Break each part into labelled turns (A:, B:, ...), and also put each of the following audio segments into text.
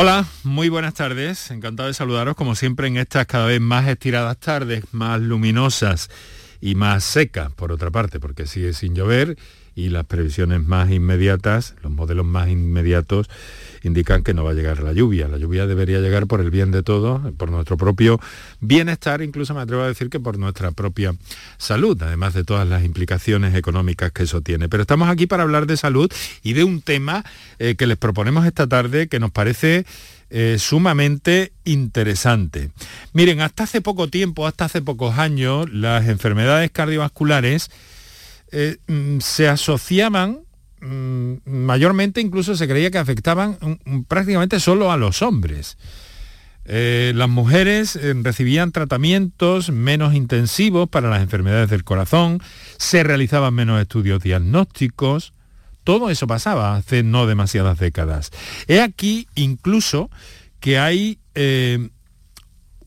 A: Hola, muy buenas tardes. Encantado de saludaros como siempre en estas cada vez más estiradas tardes, más luminosas y más secas, por otra parte, porque sigue sin llover y las previsiones más inmediatas, los modelos más inmediatos indican que no va a llegar la lluvia. La lluvia debería llegar por el bien de todos, por nuestro propio bienestar, incluso me atrevo a decir que por nuestra propia salud, además de todas las implicaciones económicas que eso tiene. Pero estamos aquí para hablar de salud y de un tema eh, que les proponemos esta tarde que nos parece eh, sumamente interesante. Miren, hasta hace poco tiempo, hasta hace pocos años, las enfermedades cardiovasculares eh, mm, se asociaban mm, mayormente incluso se creía que afectaban mm, prácticamente solo a los hombres. Eh, las mujeres eh, recibían tratamientos menos intensivos para las enfermedades del corazón, se realizaban menos estudios diagnósticos, todo eso pasaba hace no demasiadas décadas. He aquí incluso que hay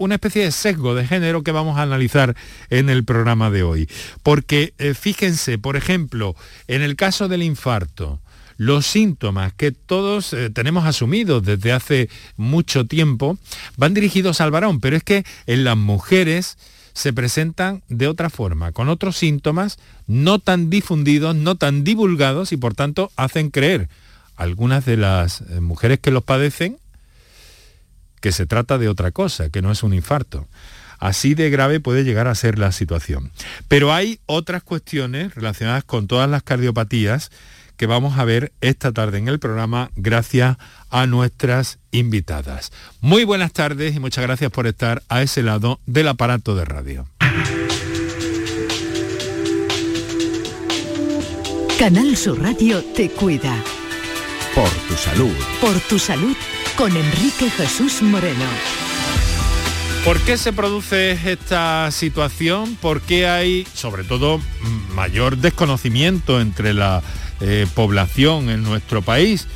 A: una especie de sesgo de género que vamos a analizar en el programa de hoy. Porque eh, fíjense, por ejemplo, en el caso del infarto, los síntomas que todos eh, tenemos asumidos desde hace mucho tiempo van dirigidos al varón, pero es que en las mujeres se presentan de otra forma, con otros síntomas no tan difundidos, no tan divulgados y por tanto hacen creer algunas de las eh, mujeres que los padecen que se trata de otra cosa, que no es un infarto. Así de grave puede llegar a ser la situación. Pero hay otras cuestiones relacionadas con todas las cardiopatías que vamos a ver esta tarde en el programa gracias a nuestras invitadas. Muy buenas tardes y muchas gracias por estar a ese lado del aparato de radio.
B: Canal Sur Radio te cuida.
C: Por tu salud.
B: Por tu salud con Enrique Jesús Moreno.
A: ¿Por qué se produce esta situación? ¿Por qué hay, sobre todo, mayor desconocimiento entre la eh, población en nuestro país?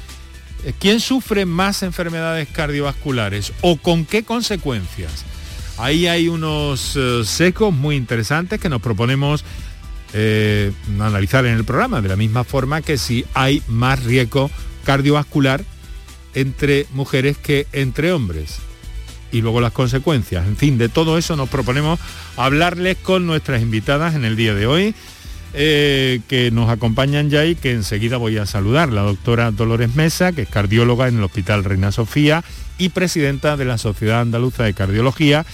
A: Eh, ¿Quién sufre más enfermedades cardiovasculares o con qué consecuencias? Ahí hay unos eh, secos muy interesantes que nos proponemos analizar en el programa, de la misma forma que si hay más riesgo cardiovascular entre mujeres que entre hombres. Y luego las consecuencias. En fin, de todo eso nos proponemos hablarles con nuestras invitadas en el día de hoy, eh, que nos acompañan ya y que enseguida voy a saludar. La doctora Dolores Mesa, que es cardióloga en el Hospital Reina Sofía y presidenta de la Sociedad Andaluza de Cardiología,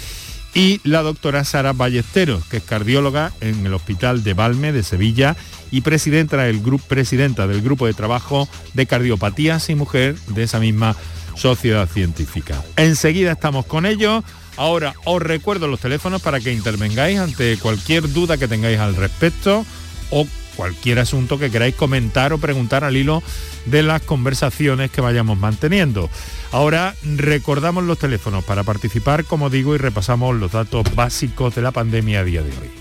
A: y la doctora Sara Ballesteros, que es cardióloga en el Hospital de Valme de Sevilla y presidenta del, grupo, presidenta del Grupo de Trabajo de Cardiopatías y Mujer de esa misma sociedad científica. Enseguida estamos con ellos. Ahora os recuerdo los teléfonos para que intervengáis ante cualquier duda que tengáis al respecto o cualquier asunto que queráis comentar o preguntar al hilo de las conversaciones que vayamos manteniendo. Ahora recordamos los teléfonos para participar, como digo, y repasamos los datos básicos de la pandemia a día de hoy.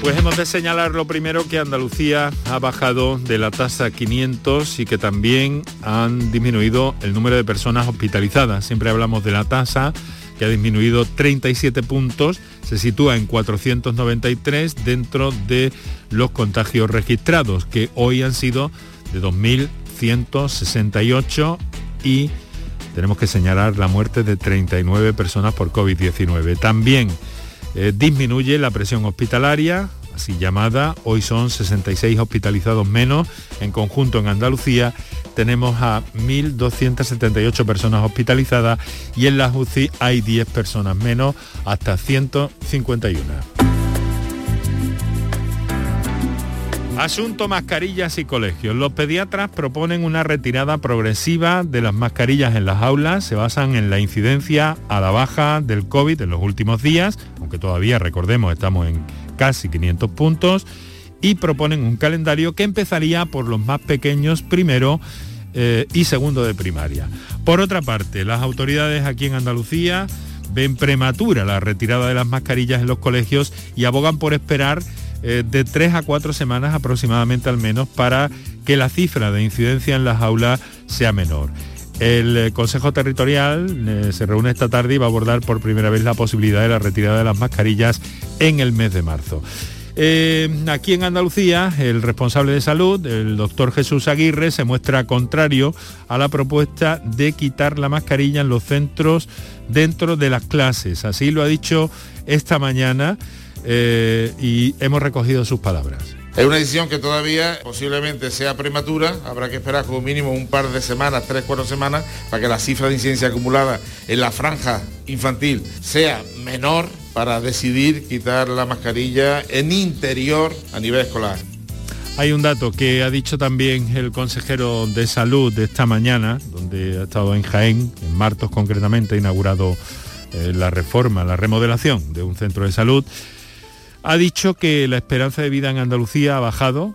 A: Pues hemos de señalar lo primero que Andalucía ha bajado de la tasa 500 y que también han disminuido el número de personas hospitalizadas. Siempre hablamos de la tasa que ha disminuido 37 puntos, se sitúa en 493 dentro de los contagios registrados, que hoy han sido de 2.168 y tenemos que señalar la muerte de 39 personas por COVID-19. También eh, disminuye la presión hospitalaria, así llamada. Hoy son 66 hospitalizados menos. En conjunto en Andalucía tenemos a 1.278 personas hospitalizadas y en las UCI hay 10 personas menos, hasta 151. Asunto mascarillas y colegios. Los pediatras proponen una retirada progresiva de las mascarillas en las aulas. Se basan en la incidencia a la baja del COVID en los últimos días, aunque todavía recordemos estamos en casi 500 puntos, y proponen un calendario que empezaría por los más pequeños primero eh, y segundo de primaria. Por otra parte, las autoridades aquí en Andalucía ven prematura la retirada de las mascarillas en los colegios y abogan por esperar eh, de tres a cuatro semanas aproximadamente al menos para que la cifra de incidencia en las aulas sea menor. El eh, Consejo Territorial eh, se reúne esta tarde y va a abordar por primera vez la posibilidad de la retirada de las mascarillas en el mes de marzo. aquí en Andalucía, el responsable de salud, el doctor Jesús Aguirre, se muestra contrario a la propuesta de quitar la mascarilla en los centros dentro de las clases. Así lo ha dicho esta mañana eh, y hemos recogido sus palabras.
D: Es una decisión que todavía posiblemente sea prematura, habrá que esperar como mínimo un par de semanas, tres, cuatro semanas, para que la cifra de incidencia acumulada en la franja infantil sea menor para decidir quitar la mascarilla en interior a nivel escolar.
A: Hay un dato que ha dicho también el consejero de salud de esta mañana, donde ha estado en Jaén, en Martos concretamente, ha inaugurado eh, la reforma, la remodelación de un centro de salud ha dicho que la esperanza de vida en Andalucía ha bajado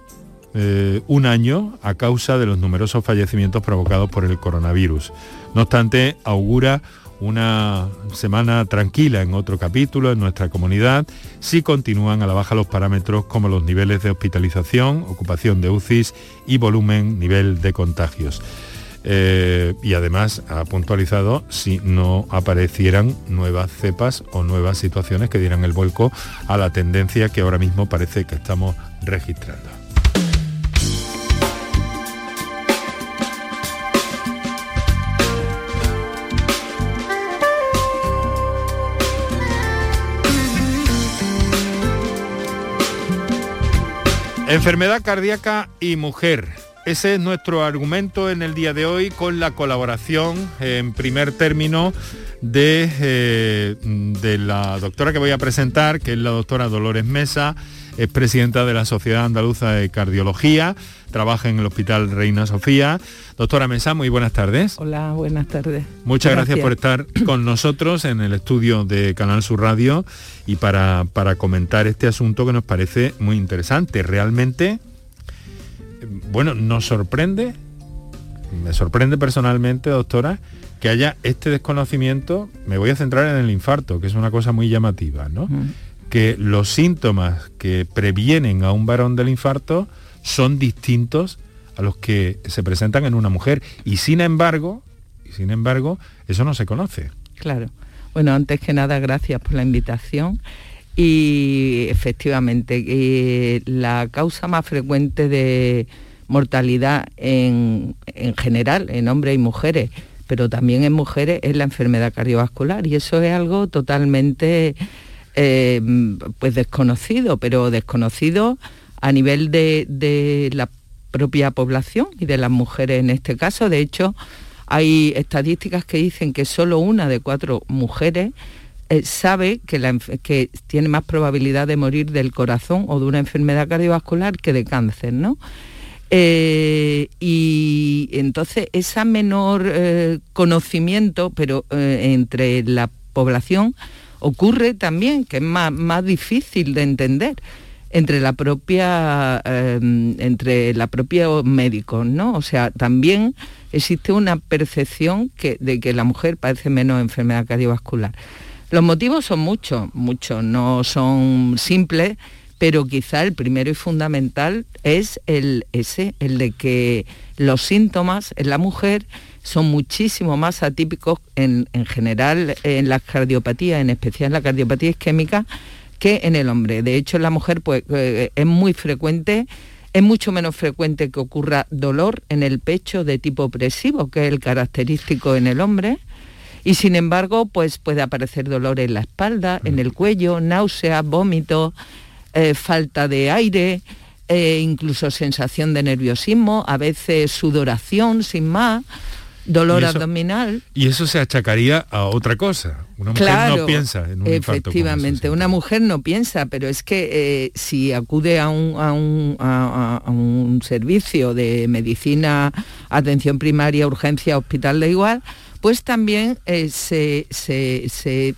A: eh, un año a causa de los numerosos fallecimientos provocados por el coronavirus. No obstante, augura una semana tranquila en otro capítulo en nuestra comunidad si continúan a la baja los parámetros como los niveles de hospitalización, ocupación de UCIs y volumen, nivel de contagios. Eh, y además ha puntualizado si no aparecieran nuevas cepas o nuevas situaciones que dieran el vuelco a la tendencia que ahora mismo parece que estamos registrando. Enfermedad cardíaca y mujer. Ese es nuestro argumento en el día de hoy con la colaboración en primer término de, eh, de, la doctora que voy a presentar, que es la doctora Dolores Mesa, es presidenta de la Sociedad Andaluza de Cardiología, trabaja en el Hospital Reina Sofía. Doctora Mesa, muy buenas tardes.
E: Hola, buenas tardes.
A: Muchas gracias, por estar con nosotros en el estudio de Canal Sur Radio y para, para comentar este asunto que nos parece muy interesante. Realmente bueno, nos sorprende, me sorprende personalmente, doctora, que haya este desconocimiento, me voy a centrar en el infarto, que es una cosa muy llamativa, ¿no? Que los síntomas que previenen a un varón del infarto son distintos a los que se presentan en una mujer. Y sin embargo, y sin embargo, eso no se conoce.
E: Claro. Bueno, antes que nada, gracias por la invitación. Y efectivamente, eh, la causa más frecuente de mortalidad en, general, en hombres y mujeres, pero también en mujeres es la enfermedad cardiovascular y eso es algo totalmente eh, pues desconocido, pero desconocido a nivel de, de, la propia población y de las mujeres en este caso. De hecho, hay estadísticas que dicen que solo una de cuatro mujeres eh, sabe que, tiene más probabilidad de morir del corazón o de una enfermedad cardiovascular que de cáncer, ¿no? Eh, y entonces ese menor eh, conocimiento, pero entre la población, ocurre también, que es más, más difícil de entender entre la propia entre la propia médicos, ¿no? O sea, también existe una percepción que, de que la mujer padece menos enfermedad cardiovascular. Los motivos son muchos, muchos, no son simples, pero quizá el primero y fundamental es el ese, el de que los síntomas en la mujer son muchísimo más atípicos en, general en las cardiopatías, en especial en la cardiopatía isquémica, que en el hombre. De hecho, en la mujer pues, eh, es muy frecuente, es mucho menos frecuente que ocurra dolor en el pecho de tipo opresivo, que es el característico en el hombre, y sin embargo pues puede aparecer dolor en la espalda, en el cuello, náuseas, vómito, eh, falta de aire, eh, incluso sensación de nerviosismo, a veces sudoración sin más dolor abdominal.
A: Y eso se achacaría a otra cosa. Una mujer no piensa en un
E: Efectivamente, una mujer no piensa, pero es que eh, si acude a un, a, un, a un, servicio de medicina, atención primaria, urgencia, hospital da igual, pues también eh, se,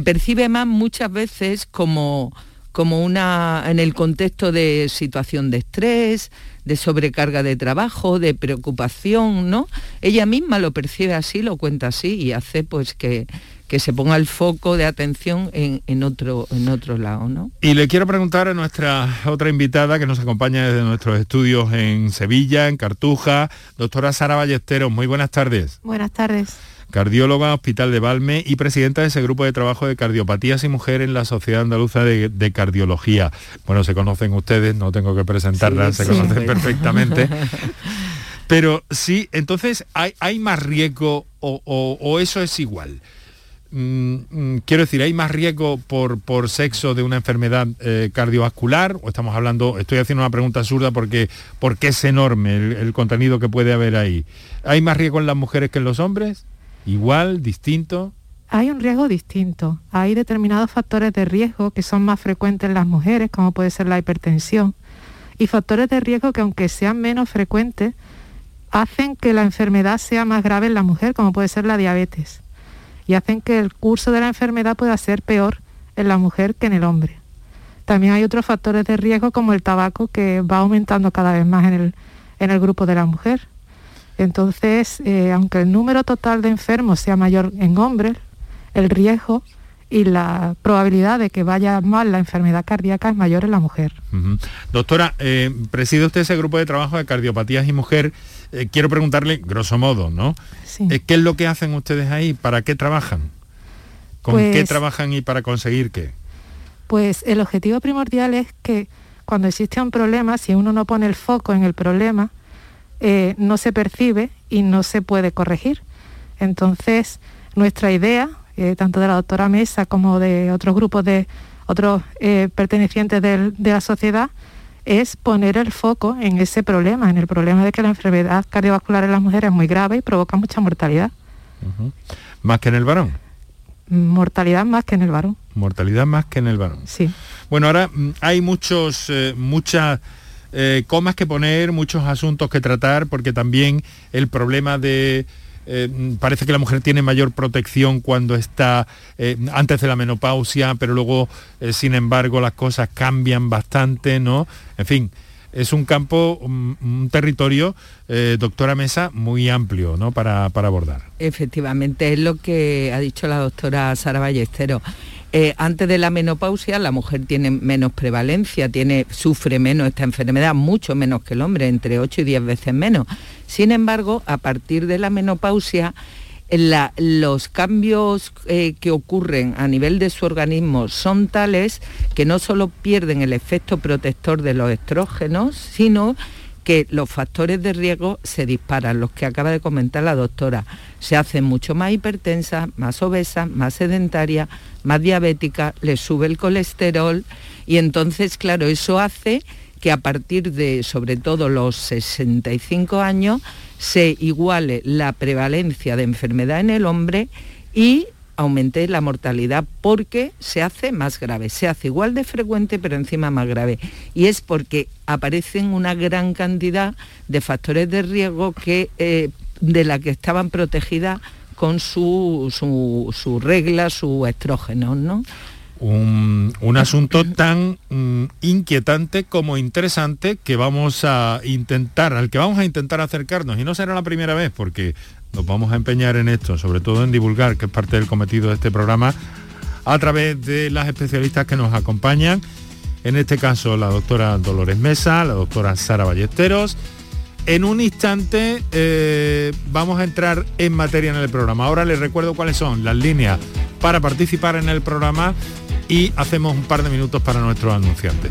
E: percibe más muchas veces como, como una en el contexto de situación de estrés, de sobrecarga de trabajo, de preocupación, ¿no? Ella misma lo percibe así, lo cuenta así y hace pues que, que se ponga el foco de atención en, otro, en otro lado. ¿no?
A: Y le quiero preguntar a nuestra otra invitada que nos acompaña desde nuestros estudios en Sevilla, en Cartuja, doctora Sara Ballesteros. Muy buenas tardes.
F: Buenas tardes
A: cardióloga, Hospital de Valme y presidenta de ese grupo de trabajo de cardiopatías y mujer en la Sociedad Andaluza de, Cardiología. Bueno, se conocen ustedes, no tengo que presentarlas, se conocen perfectamente. Pero sí, entonces, ¿hay, hay más riesgo o, eso es igual? Mm, mm, quiero decir, ¿hay más riesgo por, por sexo de una enfermedad eh, cardiovascular? O estamos hablando, estoy haciendo una pregunta absurda porque, porque es enorme el contenido que puede haber ahí. ¿Hay más riesgo en las mujeres que en los hombres? ¿Igual? ¿Distinto?
F: Hay un riesgo distinto. Hay determinados factores de riesgo que son más frecuentes en las mujeres, como puede ser la hipertensión, y factores de riesgo que aunque sean menos frecuentes, hacen que la enfermedad sea más grave en la mujer, como puede ser la diabetes, y hacen que el curso de la enfermedad pueda ser peor en la mujer que en el hombre. También hay otros factores de riesgo como el tabaco que va aumentando cada vez más en el, en el grupo de la mujer. Entonces, eh, aunque el número total de enfermos sea mayor en hombres, el riesgo y la probabilidad de que vaya mal la enfermedad cardíaca es mayor en la mujer.
A: Doctora, eh, preside usted ese grupo de trabajo de cardiopatías y mujer. Eh, quiero preguntarle, grosso modo, ¿no? Sí. ¿Qué es lo que hacen ustedes ahí? ¿Para qué trabajan? ¿Con qué pues trabajan y para conseguir qué?
F: Pues el objetivo primordial es que cuando existe un problema, si uno no pone el foco en el problema, eh, no se percibe y no se puede corregir. Entonces, nuestra idea, eh, tanto de la doctora Mesa como de otros grupos de otros eh, pertenecientes de la sociedad, es poner el foco en ese problema, en el problema de que la enfermedad cardiovascular en las mujeres es muy grave y provoca mucha mortalidad.
A: ¿Más que en el varón?
F: Mortalidad más que en el varón.
A: Mortalidad más que en el varón.
F: Sí.
A: Bueno, ahora mm, hay muchos, muchas eh, comas que poner, muchos asuntos que tratar, porque también el problema de... Eh, parece que la mujer tiene mayor protección cuando está eh, antes de la menopausia, pero luego, sin embargo, las cosas cambian bastante, ¿no? En fin, es un campo, un, territorio, doctora Mesa, muy amplio ¿no? para, para, abordar.
E: Efectivamente, es lo que ha dicho la doctora Sara Ballesteros. Eh, antes de la menopausia la mujer tiene menos prevalencia, tiene, sufre menos esta enfermedad, mucho menos que el hombre, entre 8 y 10 veces menos. Sin embargo, a partir de la menopausia, los cambios eh, que ocurren a nivel de su organismo son tales que no solo pierden el efecto protector de los estrógenos, sino que los factores de riesgo se disparan, los que acaba de comentar la doctora. Se hacen mucho más hipertensas, más obesas, más sedentarias, más diabética, le sube el colesterol y entonces, claro, eso hace que a partir de, sobre todo, los 65 años, se iguale la prevalencia de enfermedad en el hombre y aumente la mortalidad porque se hace más grave, se hace igual de frecuente pero encima más grave. Y es porque aparecen una gran cantidad de factores de riesgo que, eh, de la que estaban protegidas con su, su, regla, su estrógeno, ¿no?
A: Un, asunto tan mm, inquietante como interesante que vamos a intentar, al que vamos a intentar acercarnos, y no será la primera vez, porque nos vamos a empeñar en esto, sobre todo en divulgar, que es parte del cometido de este programa, a través de las especialistas que nos acompañan, en este caso la doctora Dolores Mesa, la doctora Sara Ballesteros, en un instante eh, vamos a entrar en materia en el programa. Ahora les recuerdo cuáles son las líneas para participar en el programa y hacemos un par de minutos para nuestros anunciantes.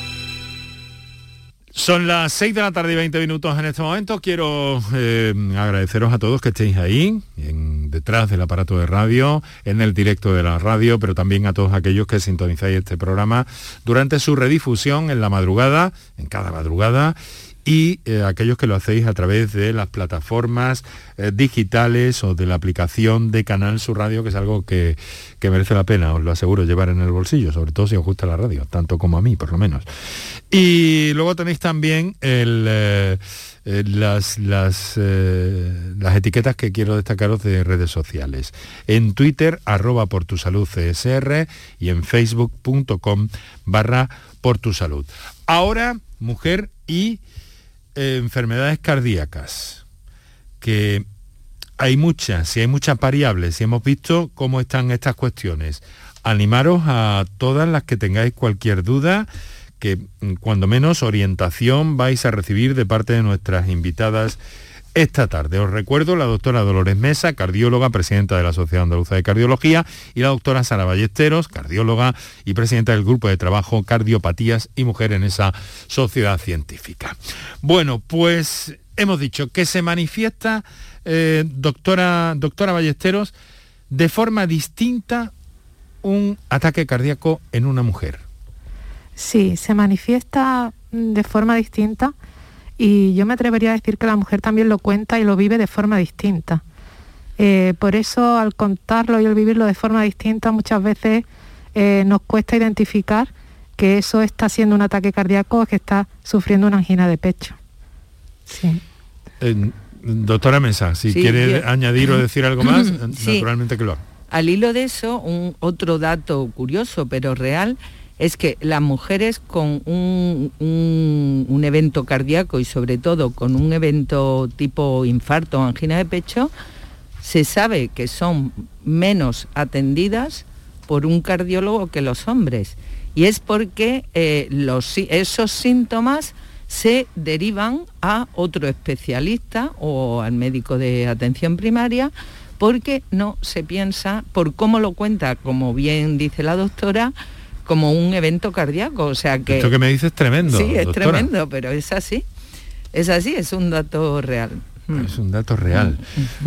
A: Son las 6 de la tarde y 20 minutos en este momento. Quiero eh, agradeceros a todos que estéis ahí, detrás del aparato de radio, en el directo de la radio, pero también a todos aquellos que sintonizáis este programa durante su redifusión en la madrugada, en cada madrugada, y eh, aquellos que lo hacéis a través de las plataformas eh, digitales o de la aplicación de Canal Sur Radio, que es algo que merece la pena, os lo aseguro, llevar en el bolsillo, sobre todo si os gusta la radio, tanto como a mí, por lo menos. Y luego tenéis también eh, eh, las, las, eh, las etiquetas que quiero destacaros de redes sociales. En Twitter, arroba por tu salud y en facebook.com barra por tu salud. Ahora, mujer y enfermedades cardíacas, que hay muchas, y hay muchas variables, y hemos visto cómo están estas cuestiones. Animaros a todas las que tengáis cualquier duda, que mm, cuando menos orientación vais a recibir de parte de nuestras invitadas esta tarde. Os recuerdo la doctora Dolores Mesa, cardióloga, presidenta de la Sociedad Andaluza de Cardiología, y la doctora Sara Ballesteros, cardióloga y presidenta del Grupo de Trabajo Cardiopatías y Mujer en esa sociedad científica. Bueno, pues hemos dicho que se manifiesta, eh, doctora, doctora Ballesteros, de forma distinta un ataque cardíaco en una mujer.
F: Sí, se manifiesta mm, de forma distinta y yo me atrevería a decir que la mujer también lo cuenta y lo vive de forma distinta. Eh, por eso al contarlo y al vivirlo de forma distinta muchas veces eh, nos cuesta identificar que eso está siendo un ataque cardíaco o que está sufriendo una angina de pecho. Sí.
A: Eh, doctora Mesa, si
E: Sí,
A: quiere
E: yo-
A: añadir o decir algo más,
E: Sí.
A: naturalmente que lo haga.
E: Al hilo de eso, un otro dato curioso pero real es que las mujeres con un, evento cardíaco y sobre todo con un evento tipo infarto o angina de pecho, se sabe que son menos atendidas por un cardiólogo que los hombres. Y es porque eh, esos síntomas se derivan a otro especialista o al médico de atención primaria porque no se piensa, por cómo lo cuenta, como bien dice la doctora, como un evento cardíaco. O sea que...
A: Esto que me dice es tremendo.
E: Sí, es
A: doctora.
E: tremendo, pero es así. Es así, es un dato real. Mm.
A: Es un dato real.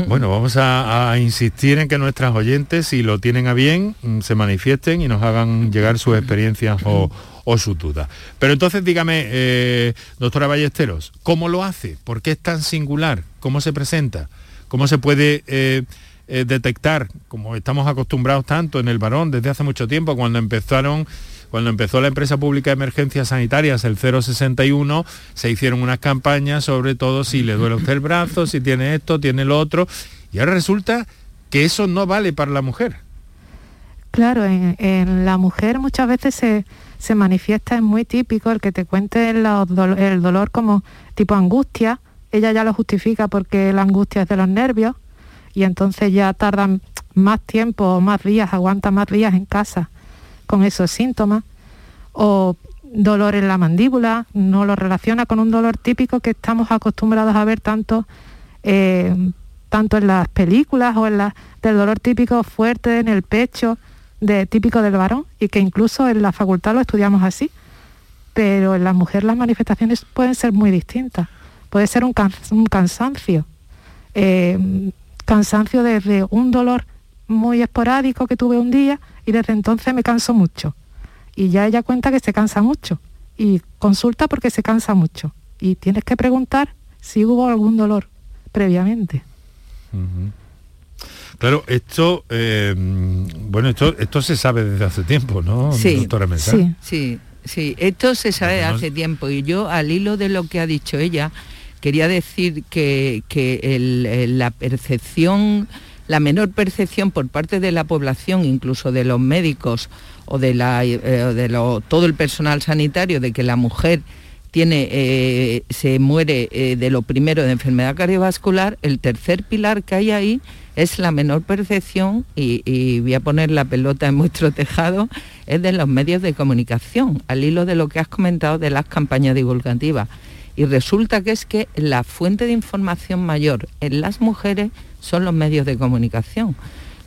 A: Bueno, vamos a, a insistir en que nuestras oyentes, si lo tienen a bien, mm, se manifiesten y nos hagan llegar sus experiencias o, o sus dudas. Pero entonces dígame, eh, doctora Ballesteros, ¿cómo lo hace? ¿Por qué es tan singular? ¿Cómo se presenta? ¿Cómo se puede eh, eh, detectar, como estamos acostumbrados tanto en el varón desde hace mucho tiempo, cuando empezaron cuando empezó la empresa pública de emergencias sanitarias, el 061, se hicieron unas campañas sobre todo si le duele usted el brazo, si tiene esto, tiene lo otro, y ahora resulta que eso no vale para la mujer.
F: Claro, en, la mujer muchas veces se, se manifiesta, es muy típico el que te cuente el dolor como tipo angustia. Ella ya lo justifica porque la angustia es de los nervios y entonces ya tardan más tiempo o más días, aguanta más días en casa con esos síntomas, o dolor en la mandíbula, no lo relaciona con un dolor típico que estamos acostumbrados a ver tanto, eh, tanto en las películas o en la, del dolor típico fuerte en el pecho, de, típico del varón, y que incluso en la facultad lo estudiamos así. Pero en la mujer las manifestaciones pueden ser muy distintas. Puede ser un, cansancio, eh, cansancio desde un dolor muy esporádico que tuve un día y desde entonces me canso mucho. Y ya ella cuenta que se cansa mucho y consulta porque se cansa mucho. Y tienes que preguntar si hubo algún dolor previamente.
A: Claro, esto, eh, bueno, esto, esto se sabe desde hace tiempo, ¿no,
E: sí, doctora Sí, sí, sí, esto se sabe desde hace tiempo. Y yo al hilo de lo que ha dicho ella, quería decir que, la percepción, la menor percepción por parte de la población, incluso de los médicos, o de, eh, todo el personal sanitario de que la mujer eh, se muere eh, de lo primero de enfermedad cardiovascular, el tercer pilar que hay ahí es la menor percepción, y, voy a poner la pelota en vuestro tejado, es de los medios de comunicación, al hilo de lo que has comentado de las campañas divulgativas. Y resulta que es que la fuente de información mayor en las mujeres son los medios de comunicación.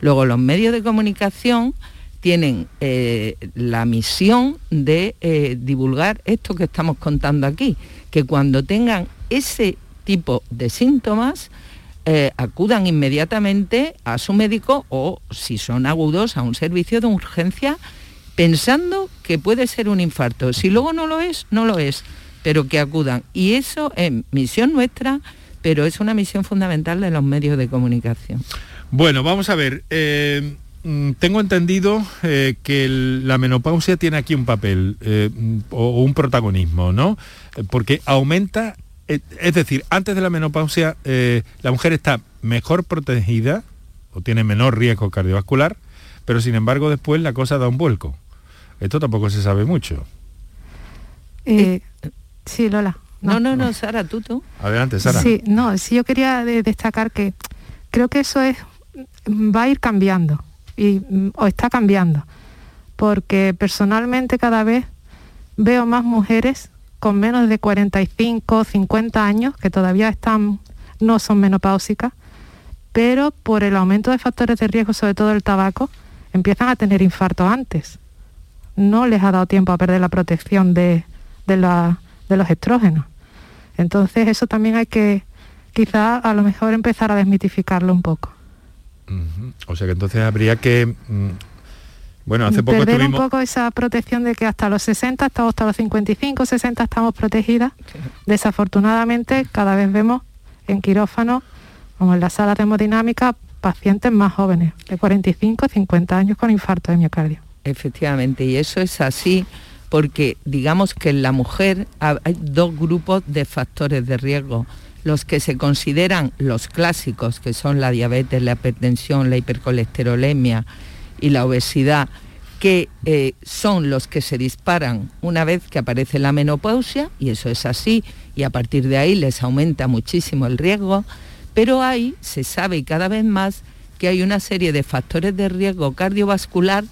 E: Luego los medios de comunicación tienen eh, la misión de eh, divulgar esto que estamos contando aquí, que cuando tengan ese tipo de síntomas, eh, acudan inmediatamente a su médico o, si son agudos, a un servicio de urgencia, pensando que puede ser un infarto. Si luego no lo es, no lo es, pero que acudan. Y eso es misión nuestra, pero es una misión fundamental de los medios de comunicación.
A: Bueno, vamos a ver. Mm, tengo entendido eh, que la menopausia tiene aquí un papel eh, o, un protagonismo, ¿no? Eh, porque aumenta, es decir, antes de la menopausia la mujer está mejor protegida o tiene menor riesgo cardiovascular, pero sin embargo después la cosa da un vuelco. Esto tampoco se sabe mucho.
F: Sí, Lola.
E: No, no, no, Sara, tú, tú.
A: Adelante, Sara.
F: Sí, no, sí, yo quería destacar que creo que eso es va a ir cambiando y, mm, o está cambiando, porque personalmente cada vez veo más mujeres con menos de 45, 50 años que todavía están, no son menopáusicas, pero por el aumento de factores de riesgo, sobre todo el tabaco, empiezan a tener infarto antes. No les ha dado tiempo a perder la protección de, de, de los estrógenos. Entonces eso también hay que quizá a lo mejor empezar a desmitificarlo un poco.
A: O sea que entonces habría que... Mm, bueno, hace poco
F: Perder un poco esa protección de que hasta los 60, estamos hasta los 55, 60 estamos protegidas. Desafortunadamente, cada vez vemos en quirófano, como en las salas de hemodinámica, pacientes más jóvenes, de 45 50 años con infarto de miocardio.
E: Efectivamente, y eso es así porque digamos que en la mujer hay dos grupos de factores de riesgo. Los que se consideran los clásicos, que son la diabetes, la hipertensión, la hipercolesterolemia y la obesidad, que eh, son los que se disparan una vez que aparece la menopausia, y eso es así, y a partir de ahí les aumenta muchísimo el riesgo, pero ahí se sabe cada vez más que hay una serie de factores de riesgo cardiovascular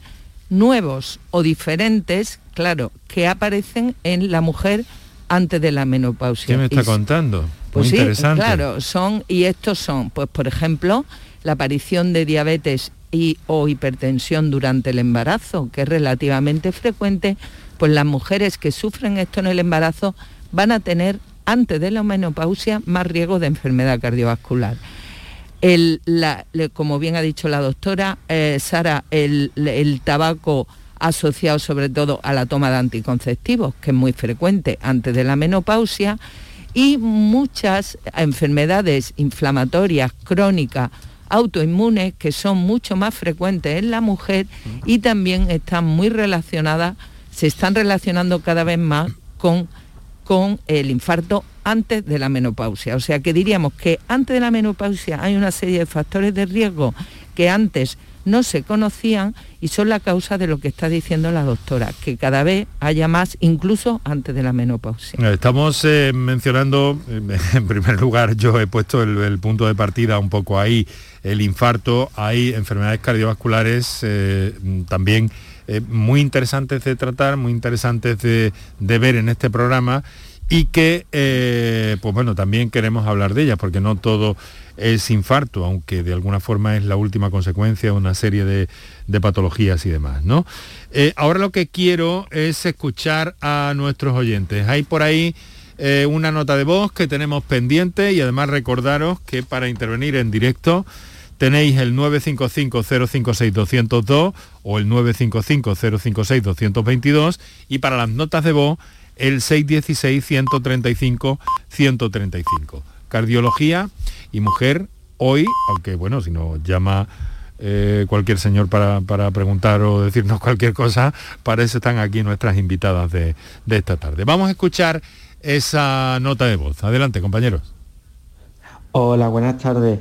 E: nuevos o diferentes, claro, que aparecen en la mujer antes de la menopausia.
A: ¿Qué me está contando?
E: Pues sí, claro, son, y estos son, pues por ejemplo, la aparición de diabetes y o hipertensión durante el embarazo, que es relativamente frecuente, pues las mujeres que sufren esto en el embarazo van a tener antes de la menopausia más riesgo de enfermedad cardiovascular. El, como bien ha dicho la doctora eh, Sara, el, el tabaco asociado sobre todo a la toma de anticonceptivos, que es muy frecuente antes de la menopausia, y muchas enfermedades inflamatorias crónicas autoinmunes que son mucho más frecuentes en la mujer y también están muy relacionadas, se están relacionando cada vez más con, con el infarto antes de la menopausia. O sea que diríamos que antes de la menopausia hay una serie de factores de riesgo que antes no se conocían y son la causa de lo que está diciendo la doctora, que cada vez haya más, incluso antes de la menopausia.
A: Eh, estamos eh, mencionando, en primer lugar, yo he puesto el, punto de partida un poco ahí, el infarto, hay enfermedades cardiovasculares eh, también muy interesantes de tratar, muy interesantes de, ver en este programa y que, eh, pues bueno, también queremos hablar de ellas, porque no todo es infarto, aunque de alguna forma es la última consecuencia de una serie de, patologías y demás, ¿no? Eh, ahora lo que quiero es escuchar a nuestros oyentes. Hay por ahí eh, una nota de voz que tenemos pendiente y además recordaros que para intervenir en directo tenéis el 955-056-202 o el 955-056-222 y para las notas de voz el 616-135-135. Cardiología y mujer hoy, aunque bueno, si nos llama eh, cualquier señor para, preguntar o decirnos cualquier cosa, para eso están aquí nuestras invitadas de, de esta tarde. Vamos a escuchar esa nota de voz. Adelante, compañeros.
G: Hola, buenas tardes.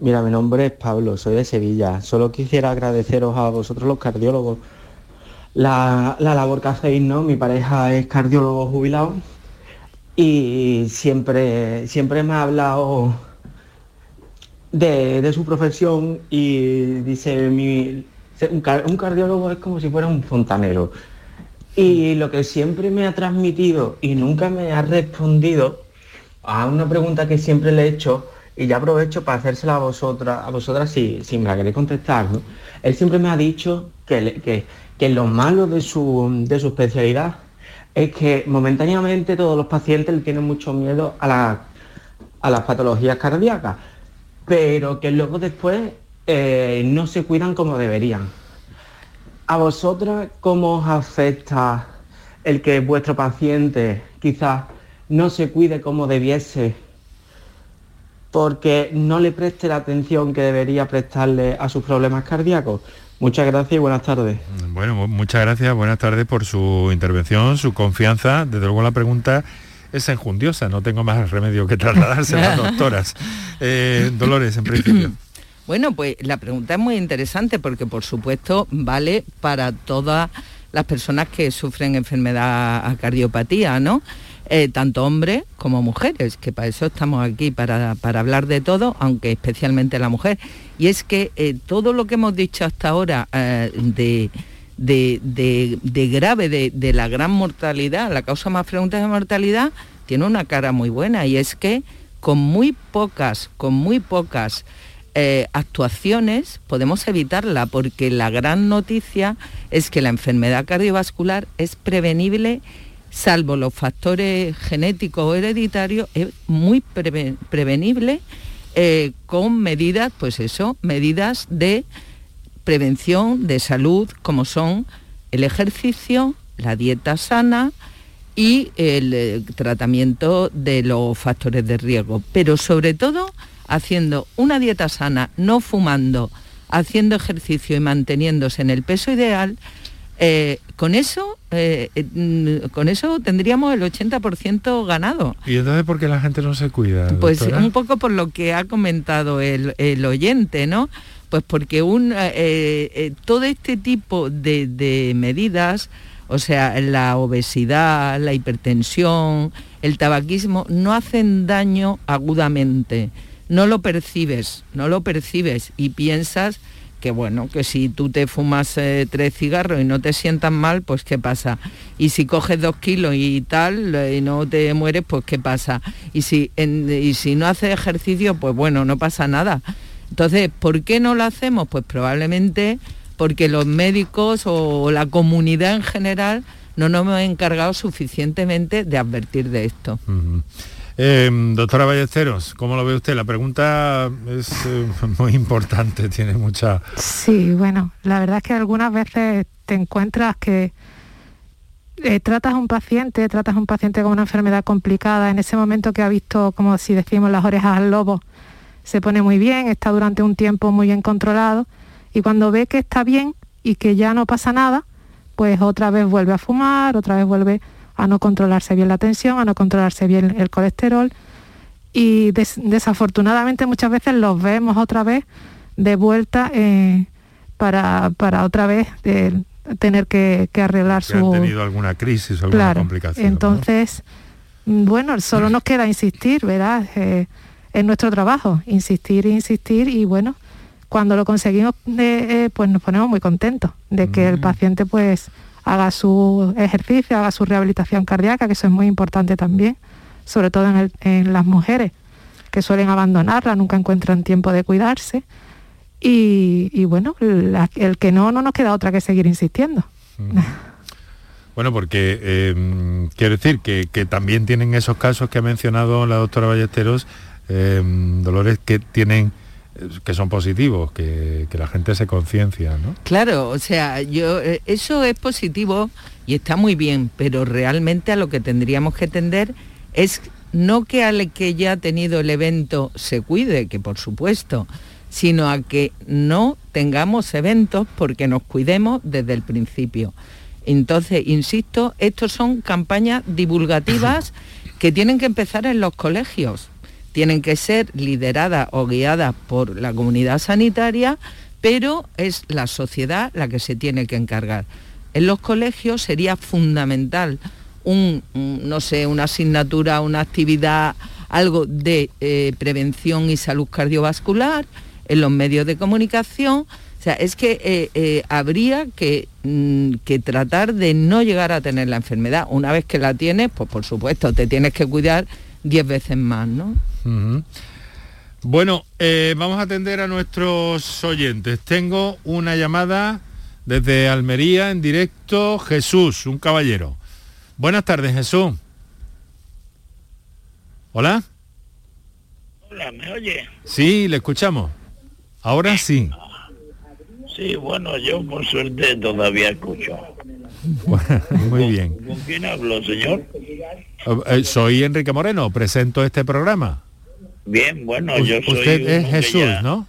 G: Mira, mi nombre es Pablo, soy de Sevilla. Solo quisiera agradeceros a vosotros los cardiólogos la, labor que hacéis, ¿no? Mi pareja es cardiólogo jubilado y siempre, siempre me ha hablado de, su profesión y dice, un, cardiólogo es como si fuera un fontanero. Y lo que siempre me ha transmitido y nunca me ha respondido a una pregunta que siempre le he hecho, y ya aprovecho para hacérsela a vosotras, a vosotras si, si me la queréis contestar, ¿no? Él siempre me ha dicho que, que, que lo malo de su, de su especialidad es que momentáneamente todos los pacientes le tienen mucho miedo a, a las patologías cardíacas, pero que luego después eh, no se cuidan como deberían. ¿A vosotras cómo os afecta el que vuestro paciente quizás no se cuide como debiese porque no le preste la atención que debería prestarle a sus problemas cardíacos? Muchas gracias y buenas tardes.
A: Bueno, muchas gracias, buenas tardes por su intervención, su confianza. Desde luego la pregunta es enjundiosa, no tengo más remedio que trasladarse a las doctoras. Eh, Dolores, en principio.
E: Bueno, pues la pregunta es muy interesante porque por supuesto vale para todas las personas que sufren enfermedad a cardiopatía, ¿no? Eh, tanto hombres como mujeres, que para eso estamos aquí, para, hablar de todo, aunque especialmente la mujer. Y es que eh, todo lo que hemos dicho hasta ahora eh, de, de, grave, de, la gran mortalidad, la causa más frecuente de mortalidad, tiene una cara muy buena y es que con muy pocas, con muy pocas actuaciones podemos evitarla porque la gran noticia es que la enfermedad cardiovascular es prevenible salvo los factores genéticos o hereditarios, es muy prevenible eh, con medidas, pues eso, medidas de prevención de salud como son el ejercicio, la dieta sana y el eh, tratamiento de los factores de riesgo. Pero sobre todo haciendo una dieta sana, no fumando, haciendo ejercicio y manteniéndose en el peso ideal, eh, con eso eh, mm, con eso tendríamos el 80% ganado.
A: ¿Y entonces por qué la gente no se cuida?
E: Pues un poco por lo que ha comentado el, oyente, ¿no? Pues porque un, eh, todo este tipo de, medidas, o sea, la obesidad, la hipertensión, el tabaquismo, no hacen daño agudamente. No lo percibes, no lo percibes y piensas que bueno, que si tú te fumas eh, tres cigarros y no te sientas mal, pues qué pasa. Y si coges dos kilos y tal eh, y no te mueres, pues qué pasa. Y si, y si no haces ejercicio, pues bueno, no pasa nada. Entonces, ¿por qué no lo hacemos? Pues probablemente porque los médicos o la comunidad en general no nos hemos encargado suficientemente de advertir de esto.
A: Eh, doctora Ballesteros, ¿cómo lo ve usted? La pregunta es eh, muy importante, tiene mucha...
F: Sí, bueno, la verdad es que algunas veces te encuentras que eh, tratas a un paciente, tratas a un paciente con una enfermedad complicada, en ese momento que ha visto, como si decimos, las orejas al lobo, se pone muy bien, está durante un tiempo muy bien controlado, y cuando ve que está bien y que ya no pasa nada, pues otra vez vuelve a fumar, otra vez vuelve a no controlarse bien la tensión, a no controlarse bien el colesterol y desafortunadamente muchas veces los vemos otra vez de vuelta para, para otra vez de tener que, arreglar
A: que
F: su...
A: han tenido alguna crisis o alguna complicación.
F: Entonces, mm, bueno, solo nos queda insistir, ¿verdad? Eh, en nuestro trabajo, insistir, insistir y bueno, cuando lo conseguimos, eh, eh, pues nos ponemos muy contentos de que el paciente pues haga su ejercicio, haga su rehabilitación cardíaca, que eso es muy importante también, sobre todo en, las mujeres que suelen abandonarla, nunca encuentran tiempo de cuidarse. Y, bueno, el que no, no nos queda otra que seguir insistiendo.
A: Bueno, porque eh, quiero decir que, también tienen esos casos que ha mencionado la doctora Ballesteros, dolores que tienen que son positivos, que, la gente se conciencia, ¿no?
E: Claro, o sea, yo eh, eso es positivo y está muy bien, pero realmente a lo que tendríamos que tender es no que al que ya ha tenido el evento se cuide, que por supuesto, sino a que no tengamos eventos porque nos cuidemos desde el principio. Entonces, insisto, estos son campañas divulgativas que tienen que empezar en los colegios tienen que ser lideradas o guiadas por la comunidad sanitaria, pero es la sociedad la que se tiene que encargar. En los colegios sería fundamental un, no sé, una asignatura, una actividad, algo de eh, prevención y salud cardiovascular, en los medios de comunicación. O sea, es que eh, eh, habría que, mm, que, tratar de no llegar a tener la enfermedad. Una vez que la tienes, pues por supuesto, te tienes que cuidar diez veces más, ¿no?
A: Bueno, eh, vamos a atender a nuestros oyentes. Tengo una llamada desde Almería en directo. Jesús, un caballero. Buenas tardes, Jesús. Hola.
H: Hola, ¿me oye?
A: Sí, le escuchamos. Ahora sí.
H: Sí, bueno, yo por suerte todavía escucho.
A: muy bien.
H: ¿Con quién hablo, señor?
A: Eh, soy Enrique Moreno, presento este programa.
H: Bien, bueno, yo soy...
A: Usted es Jesús, ¿no?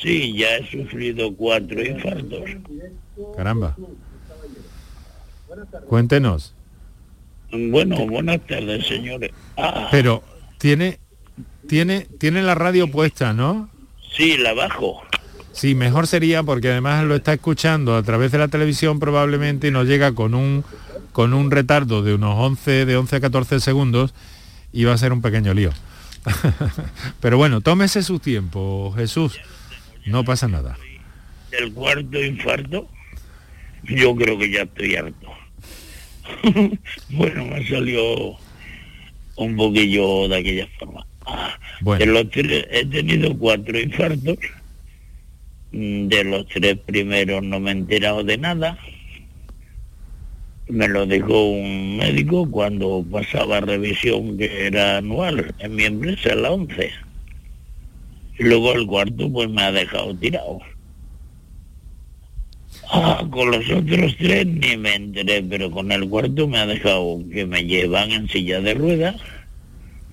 H: Sí, ya he sufrido cuatro infartos.
A: Caramba. Cuéntenos.
H: Bueno, buenas tardes, señores.
A: Ah. Pero tiene, tiene, tiene la radio puesta, ¿no?
H: Sí, la bajo.
A: Sí, mejor sería porque además lo está escuchando a través de la televisión probablemente y nos llega con un con un retardo de unos 11 de 11 a 14 segundos y va a ser un pequeño lío. Pero bueno, tómese su tiempo, Jesús. No pasa nada.
H: El cuarto infarto, yo creo que ya estoy harto. bueno, me salió un poquillo de aquella forma. Ah, he tenido cuatro infartos de los tres primeros no me he enterado de nada. Me lo dijo un médico cuando pasaba revisión que era anual en mi empresa, la 11. Y luego el cuarto pues me ha dejado tirado. Ah, con los otros tres ni me enteré, pero con el cuarto me ha dejado que me llevan en silla de ruedas,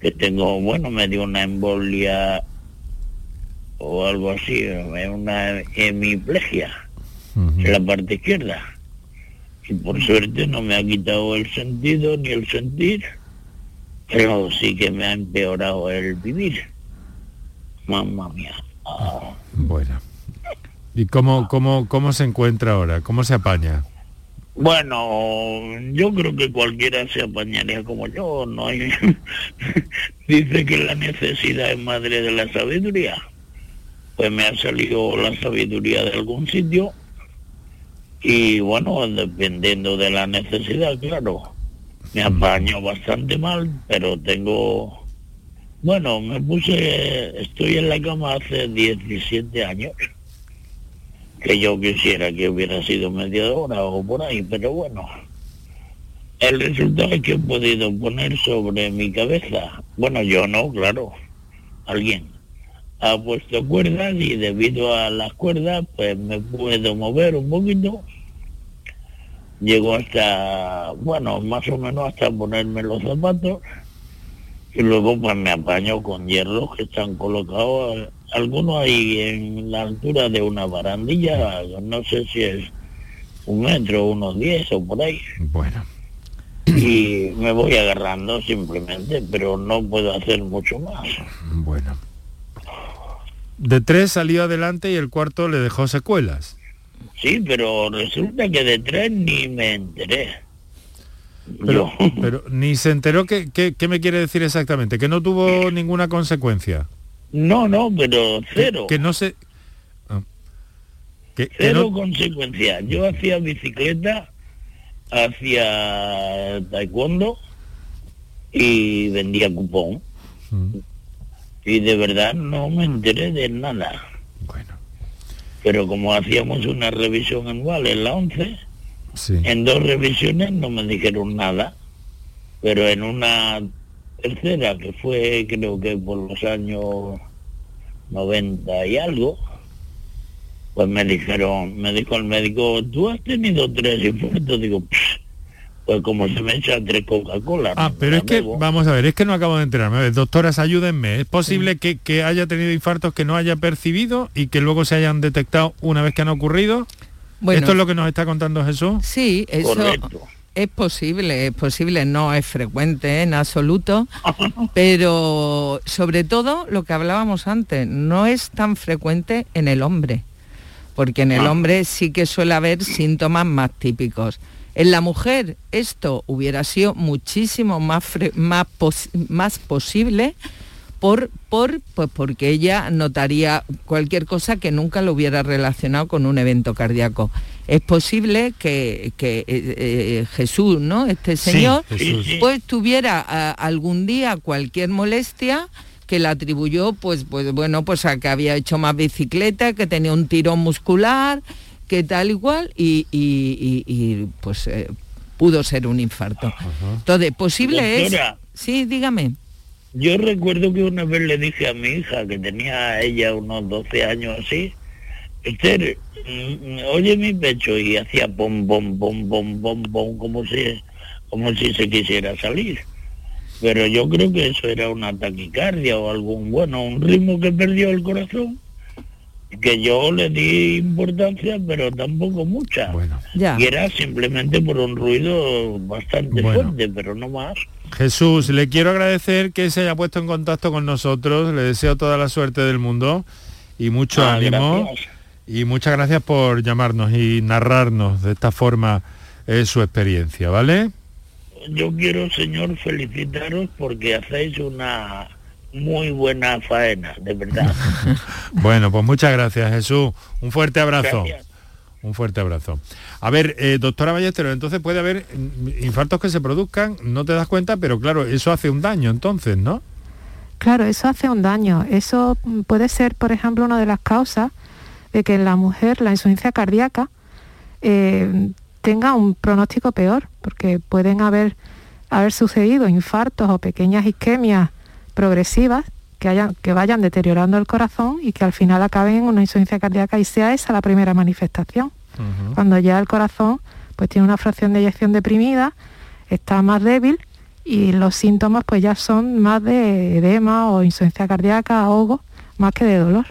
H: que tengo, bueno, me dio una embolia o algo así, una hemiplegia en la parte izquierda. Y por suerte no me ha quitado el sentido ni el sentir, pero sí que me ha empeorado el vivir. Mamma mía.
A: Bueno. ¿Y cómo, cómo, cómo se encuentra ahora? ¿Cómo se apaña?
H: Bueno, yo creo que cualquiera se apañaría como yo, no hay... Dice que la necesidad es madre de la sabiduría pues me ha salido la sabiduría de algún sitio y bueno, dependiendo de la necesidad, claro, me apaño bastante mal, pero tengo, bueno, me puse, estoy en la cama hace 17 años, que yo quisiera que hubiera sido media hora o por ahí, pero bueno, el resultado es que he podido poner sobre mi cabeza, bueno, yo no, claro, alguien ha puesto cuerdas y debido a las cuerdas pues me puedo mover un poquito. Llego hasta, bueno, más o menos hasta ponerme los zapatos y luego pues me apaño con hierros que están colocados, algunos ahí en la altura de una barandilla, no sé si es un metro, unos diez o por ahí.
A: Bueno.
H: Y me voy agarrando simplemente, pero no puedo hacer mucho más.
A: Bueno. De tres salió adelante y el cuarto le dejó secuelas.
H: Sí, pero resulta que de tres ni me enteré.
A: Pero, pero ni se enteró que, qué me quiere decir exactamente, que no tuvo ninguna consecuencia.
H: No, no, pero cero.
A: Que, no se...
H: Ah. cero consecuencia. Yo hacía bicicleta, hacía taekwondo y vendía cupón. Mm. Y de verdad no me enteré de nada. Pero como hacíamos una revisión anual en la 11, en dos revisiones no me dijeron nada. Pero en una tercera, que fue creo que por los años 90 y algo, pues me dijeron, me dijo el médico, tú has tenido tres infartos, digo, pues como se me echa tres Coca-Cola.
A: Ah, pero es que, vamos a ver, es que no acabo de enterarme. doctoras, ayúdenme. ¿Es posible que, que, haya tenido infartos que no haya percibido y que luego se hayan detectado una vez que han ocurrido? ¿Esto es lo que nos está contando Jesús?
E: Sí, eso es posible, es posible, no es frecuente en absoluto, pero sobre todo lo que hablábamos antes, no es tan frecuente en el hombre, porque en el ah. hombre sí que suele haber síntomas más típicos. En la mujer esto hubiera sido muchísimo más, más, más posible por, por, pues porque ella notaría cualquier cosa que nunca lo hubiera relacionado con un evento cardíaco. Es posible que, eh, eh, Jesús, ¿no? Este señor, pues tuviera algún día cualquier molestia que la atribuyó, pues, pues bueno, pues a que había hecho más bicicleta, que tenía un tirón muscular, que tal igual, y, y, pues eh, pudo ser un infarto. Entonces, posible es... Sí, dígame.
H: Yo recuerdo que una vez le dije a mi hija, que tenía ella unos 12 años así, Esther, mm, oye mi pecho, y hacía pom, pom, pom, pom, pom, pom, como si, como si se quisiera salir. Pero yo creo que eso era una taquicardia o algún, bueno, un ritmo que perdió el corazón que yo le di importancia, pero tampoco mucha. Bueno. Y era simplemente por un ruido bastante fuerte, pero no más.
A: Jesús, le quiero agradecer que se haya puesto en contacto con nosotros, le deseo toda la suerte del mundo y mucho ah, ánimo. Y muchas gracias por llamarnos y narrarnos de esta forma eh, su experiencia, ¿vale?
H: Yo quiero, señor, felicitaros porque hacéis una muy buena faena, de verdad.
A: bueno, pues muchas gracias, Jesús. Un fuerte abrazo. Un fuerte abrazo. A ver, eh, doctora Ballesteros, entonces puede haber infartos que se produzcan, no te das cuenta, pero claro, eso hace un daño entonces, ¿no?
F: Claro, eso hace un daño. Eso puede ser, por ejemplo, una de las causas de que la mujer la insuficiencia cardíaca eh, tenga un pronóstico peor, porque pueden haber, haber sucedido infartos o pequeñas isquemias progresivas que, hayan, que vayan deteriorando el corazón y que al final acaben en una insuficiencia cardíaca y sea esa la primera manifestación. Cuando ya el corazón pues tiene una fracción de eyección deprimida, está más débil y los síntomas pues ya son más de edema o insuficiencia cardíaca, ahogo, más que de dolor.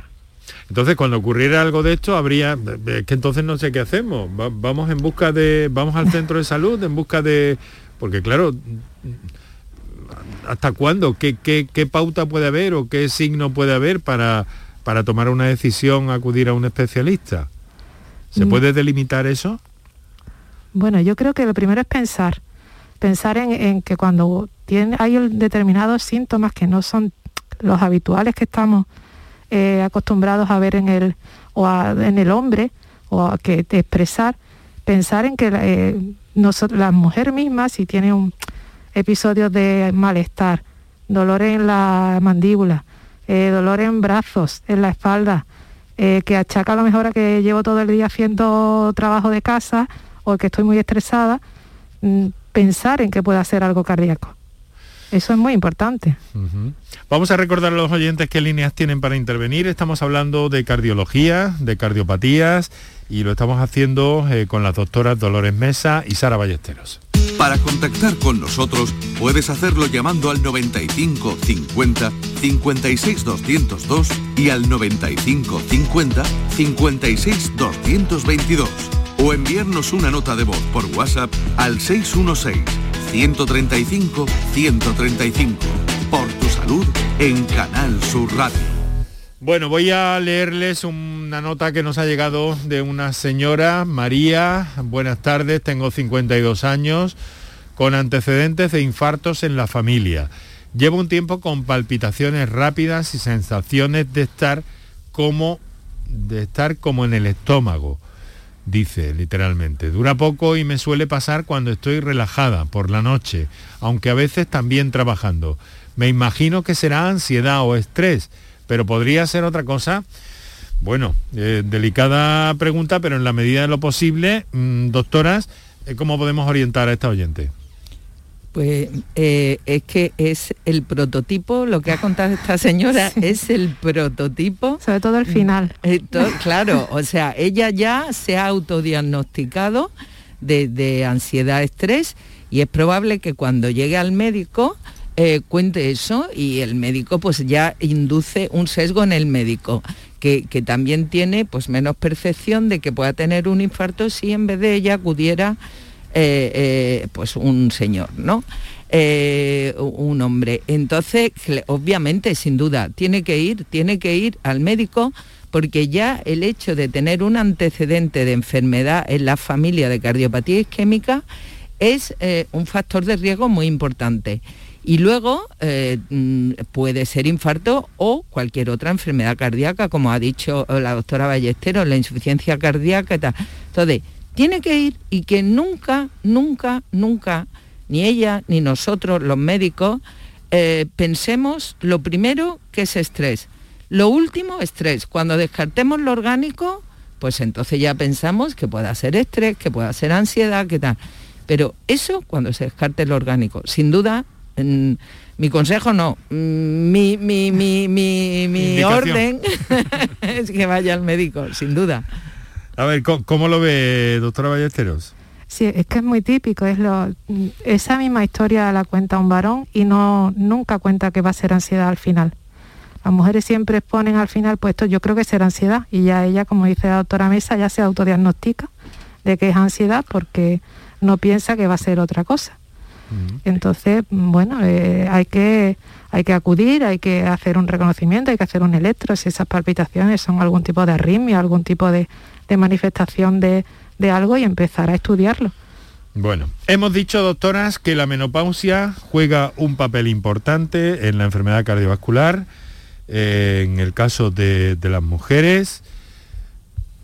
A: Entonces, cuando ocurriera algo de esto, habría es que entonces no sé qué hacemos. vamos en busca de vamos al centro de salud en busca de porque claro, ¿hasta cuándo? ¿Qué, qué, pauta puede haber o qué signo puede haber para, para tomar una decisión, acudir a un especialista? ¿Se mm. puede delimitar eso?
F: Bueno, yo creo que lo primero es pensar, pensar en, que cuando tiene, hay determinados síntomas que no son los habituales que estamos eh, acostumbrados a ver en el, o en el hombre o a que expresar, pensar en que eh, nosotros, la mujer misma, si tiene un, episodios de malestar, dolor en la mandíbula, eh, dolor en brazos, en la espalda, eh, que achaca a lo mejor a que llevo todo el día haciendo trabajo de casa o que estoy muy estresada, mm, pensar en que pueda ser algo cardíaco. Eso es muy importante.
A: Vamos a recordar a los oyentes qué líneas tienen para intervenir. Estamos hablando de cardiología, de cardiopatías y lo estamos haciendo eh, con las doctoras Dolores Mesa y Sara Ballesteros.
I: Para contactar con nosotros puedes hacerlo llamando al 95 50 56 202 y al 95 50 56 222 o enviarnos una nota de voz por WhatsApp al 616 135 135 por tu salud en Canal Sur Radio.
A: Bueno, voy a leerles una nota que nos ha llegado de una señora, María. Buenas tardes, tengo 52 años, con antecedentes de infartos en la familia. Llevo un tiempo con palpitaciones rápidas y sensaciones de estar como de estar como en el estómago, dice literalmente. Dura poco y me suele pasar cuando estoy relajada por la noche, aunque a veces también trabajando. Me imagino que será ansiedad o estrés, pero podría ser otra cosa. Bueno, eh, delicada pregunta, pero en la medida de lo posible, mm, doctoras, eh, ¿cómo podemos orientar a esta oyente?
E: Pues eh, es que es el prototipo, lo que ha contado esta señora es el prototipo.
F: Sobre todo el final.
E: claro, o sea, ella ya se ha autodiagnosticado de, de ansiedad, estrés y es probable que cuando llegue al médico eh, cuente eso y el médico pues ya induce un sesgo en el médico. Que, que, también tiene pues menos percepción de que pueda tener un infarto si en vez de ella acudiera eh, eh, pues un señor, ¿no? Eh, un hombre. Entonces, obviamente, sin duda, tiene que ir, tiene que ir al médico porque ya el hecho de tener un antecedente de enfermedad en la familia de cardiopatía isquémica es un factor de riesgo muy importante. Y luego mm, puede ser infarto o cualquier otra enfermedad cardíaca, como ha dicho la doctora Ballesteros, la insuficiencia cardíaca tal. Entonces, tiene que ir y que nunca, nunca, nunca, ni ella ni nosotros, los médicos, eh, pensemos lo primero que es estrés. Lo último, estrés. Cuando descartemos lo orgánico, pues entonces ya pensamos que pueda ser estrés, que pueda ser ansiedad, que tal. Pero eso cuando se descarte lo orgánico. Sin duda, mi consejo no, mi, mi, mi, mi orden es que vaya al médico, sin duda.
A: A ver, ¿cómo, lo ve, doctora Ballesteros?
F: Sí, es que es muy típico, es lo, esa misma historia la cuenta un varón y no nunca cuenta que va a ser ansiedad al final. Las mujeres siempre ponen al final, pues esto yo creo que será ansiedad y ya ella, como dice la doctora Mesa, ya se autodiagnostica de que es ansiedad porque no piensa que va a ser otra cosa. Entonces, bueno, eh, hay, que, hay que acudir, hay que hacer un reconocimiento, hay que hacer un electro, si esas palpitaciones son algún tipo de arritmia, algún tipo de, de manifestación de, algo y empezar a estudiarlo.
A: Bueno, hemos dicho, doctoras, que la menopausia juega un papel importante en la enfermedad cardiovascular, eh, en el caso de, las mujeres.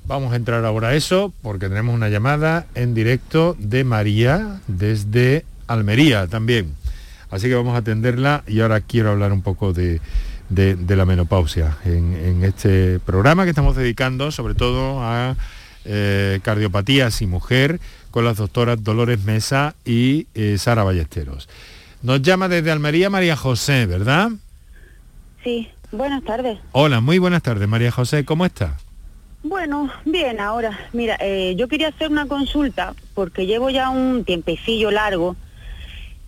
A: Vamos a entrar ahora a eso porque tenemos una llamada en directo de María desde Almería también. Así que vamos a atenderla y ahora quiero hablar un poco de, de, la menopausia en, este programa que estamos dedicando sobre todo a eh, cardiopatías y mujer con las doctoras Dolores Mesa y eh, Sara Ballesteros. Nos llama desde Almería María José, ¿verdad?
J: Sí, buenas tardes.
A: Hola, muy buenas tardes María José, ¿cómo está?
J: Bueno, bien, ahora, mira, eh, yo quería hacer una consulta porque llevo ya un tiempecillo largo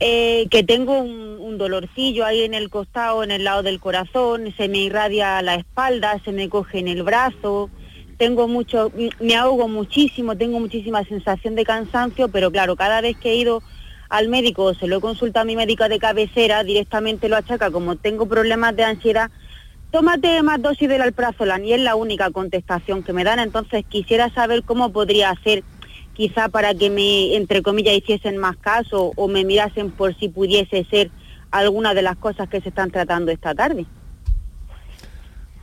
J: eh, que tengo un, dolorcillo ahí en el costado, en el lado del corazón, se me irradia la espalda, se me coge en el brazo, tengo mucho, me ahogo muchísimo, tengo muchísima sensación de cansancio, pero claro, cada vez que he ido al médico, se lo he consultado a mi médica de cabecera, directamente lo achaca, como tengo problemas de ansiedad, tómate más dosis del alprazolam y es la única contestación que me dan, entonces quisiera saber cómo podría hacer quizá para que me, entre comillas, hiciesen más caso o me mirasen por si pudiese ser alguna de las cosas que se están tratando esta tarde.